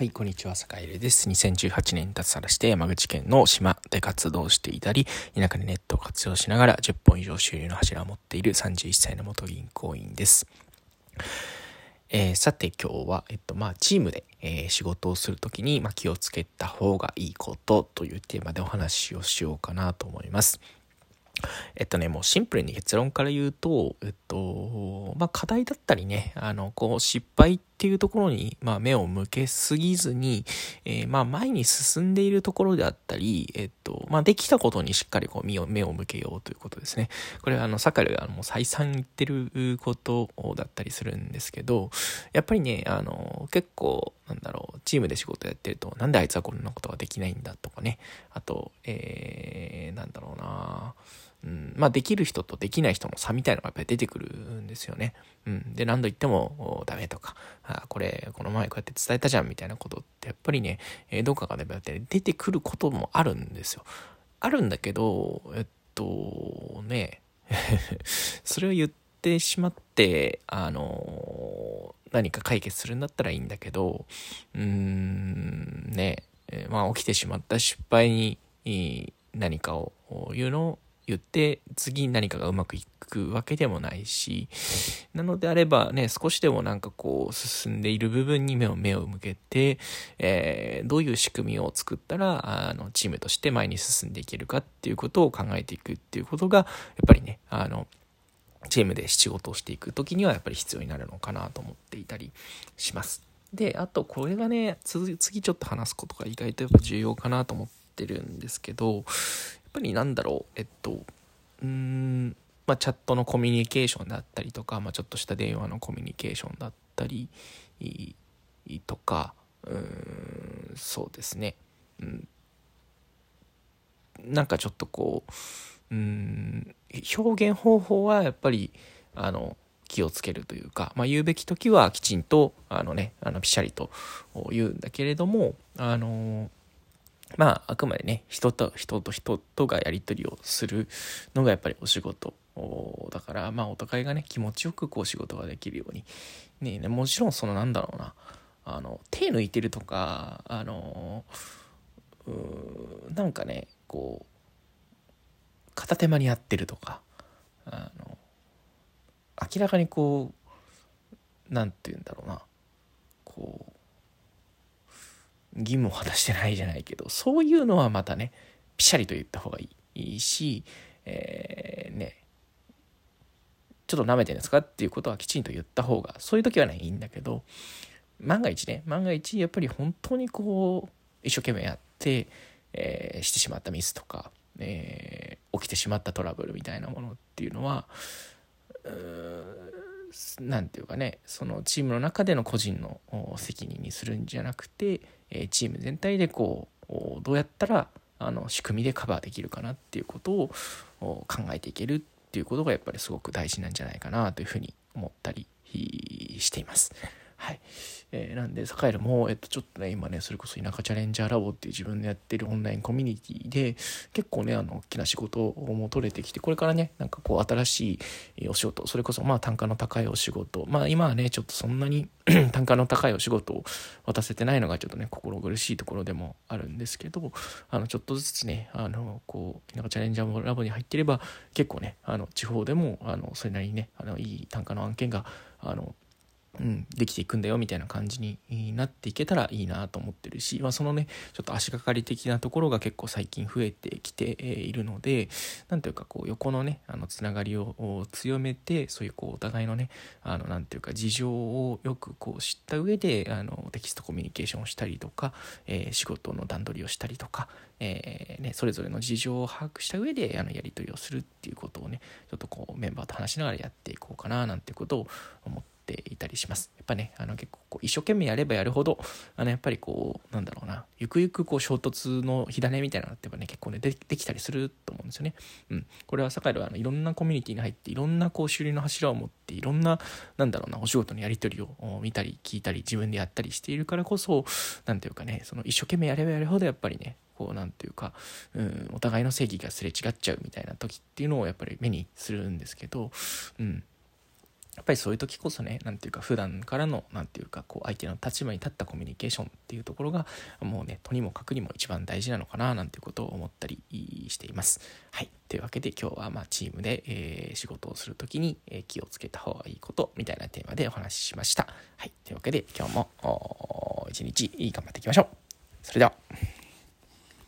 はい、こんにちは、坂入です。2018年に脱サラして山口県の島で活動していたり、田舎でネットを活用しながら10本以上収入の柱を持っている31歳の元銀行員です。えー、さて今日は、えっと、まあ、チームで、えー、仕事をするときに、まあ、気をつけた方がいいことというテーマでお話をしようかなと思います。えっとね、もうシンプルに結論から言うと、えっと、まあ、課題だったりね、あの、こう、失敗ってていうところに、まあ、目を向けすぎずに、えー、まあ、前に進んでいるところであったり、えっと、まあ、できたことにしっかりこう、目を、目を向けようということですね。これは、あの、サカルがもう再三言ってることだったりするんですけど、やっぱりね、あの、結構、なんだろう、チームで仕事やってると、なんであいつはこんなことができないんだとかね、あと、えー、なんだろうなうん、まあできる人とできない人の差みたいのがやっぱり出てくるんですよね。うん。で、何度言ってもダメとか、あこれ、この前こうやって伝えたじゃんみたいなことってやっぱりね、えー、どっかがね、出てくることもあるんですよ。あるんだけど、えっと、ね、それを言ってしまって、あの、何か解決するんだったらいいんだけど、うーん、ねえ、まあ起きてしまった失敗に何かを言うのを言って次何かがうまくいくわけでもないしなのであればね少しでもなんかこう進んでいる部分に目を目を向けて、えー、どういう仕組みを作ったらあのチームとして前に進んでいけるかっていうことを考えていくっていうことがやっぱりねあのチームで仕事をしていく時にはやっぱり必要になるのかなと思っていたりします。であとこれがね次ちょっと話すことが意外とやっぱ重要かなと思ってるんですけどっっぱりなんだろう、えっと、うん、まあ、チャットのコミュニケーションだったりとか、まあ、ちょっとした電話のコミュニケーションだったりとか、うーん、そうですね。うん、なんかちょっとこう、うん、表現方法はやっぱり、あの、気をつけるというか、まあ、言うべき時はきちんと、あのね、あの、ぴしゃりと言うんだけれども、あのまあ、あくまでね、人と人と人とがやり取りをするのがやっぱりお仕事だから、まあ、お互いがね、気持ちよくこう仕事ができるように。ね、もちろんそのなんだろうな、あの、手抜いてるとか、あの、うなんかね、こう、片手間にやってるとか、あの、明らかにこう、なんて言うんだろうな、こう、義務を果たしてないじゃないけどそういうのはまたねピシャリと言った方がいいし、えー、ねちょっと舐めてるんですかっていうことはきちんと言った方がそういう時はねいいんだけど万が一ね万が一やっぱり本当にこう一生懸命やって、えー、してしまったミスとか、えー、起きてしまったトラブルみたいなものっていうのは何て言うかねそのチームの中での個人の責任にするんじゃなくてえチーム全体でこうどうやったらあの仕組みでカバーできるかなっていうことを考えていけるっていうことがやっぱりすごく大事なんじゃないかなというふうに思ったりしています。はい。えー、なんで、サカエルも、えっと、ちょっとね、今ね、それこそ田舎チャレンジャーラボっていう自分でやってるオンラインコミュニティで、結構ね、あの、大きな仕事も取れてきて、これからね、なんかこう、新しいお仕事、それこそ、まあ、単価の高いお仕事、まあ、今はね、ちょっとそんなに 単価の高いお仕事を渡せてないのが、ちょっとね、心苦しいところでもあるんですけど、あの、ちょっとずつね、あの、こう、田舎チャレンジャーラボに入ってれば、結構ね、あの、地方でも、あの、それなりにね、あの、いい単価の案件が、あの、うん、できていくんだよみたいな感じになっていけたらいいなと思ってるし、まあ、そのねちょっと足がかり的なところが結構最近増えてきているので何ていうかこう横のねあのつながりを強めてそういうこうお互いのねあのなんていうか事情をよくこう知った上であのテキストコミュニケーションをしたりとか、えー、仕事の段取りをしたりとか、えーね、それぞれの事情を把握した上であのやり取りをするっていうことをねちょっとこうメンバーと話しながらやっていこうかななんてことを思ってていたりします。やっぱね、あの結構こう一生懸命やればやるほど、あのやっぱりこう、なんだろうな、ゆくゆくこう衝突の火種みたいなのってやっぱね、結構ねで、できたりすると思うんですよね。うん。これは坂井はあのいろんなコミュニティに入って、いろんなこう修理の柱を持って、いろんな、なんだろうな、お仕事のやり取りを見たり、聞いたり、自分でやったりしているからこそ、なんていうかね、その一生懸命やればやるほどやっぱりね、こうなんていうか、うん、お互いの正義がすれ違っちゃうみたいな時っていうのをやっぱり目にするんですけど、うん、やっぱりそういう時こそね何ていうか普段からの何ていうかこう相手の立場に立ったコミュニケーションっていうところがもうねとにもかくにも一番大事なのかななんていうことを思ったりしています。はいというわけで今日はまチームで、えー、仕事をする時に、え気をつけた方がいいことみたいなテーマでお話ししました。はいというわけで今日も一日頑張っていきましょう。それでは。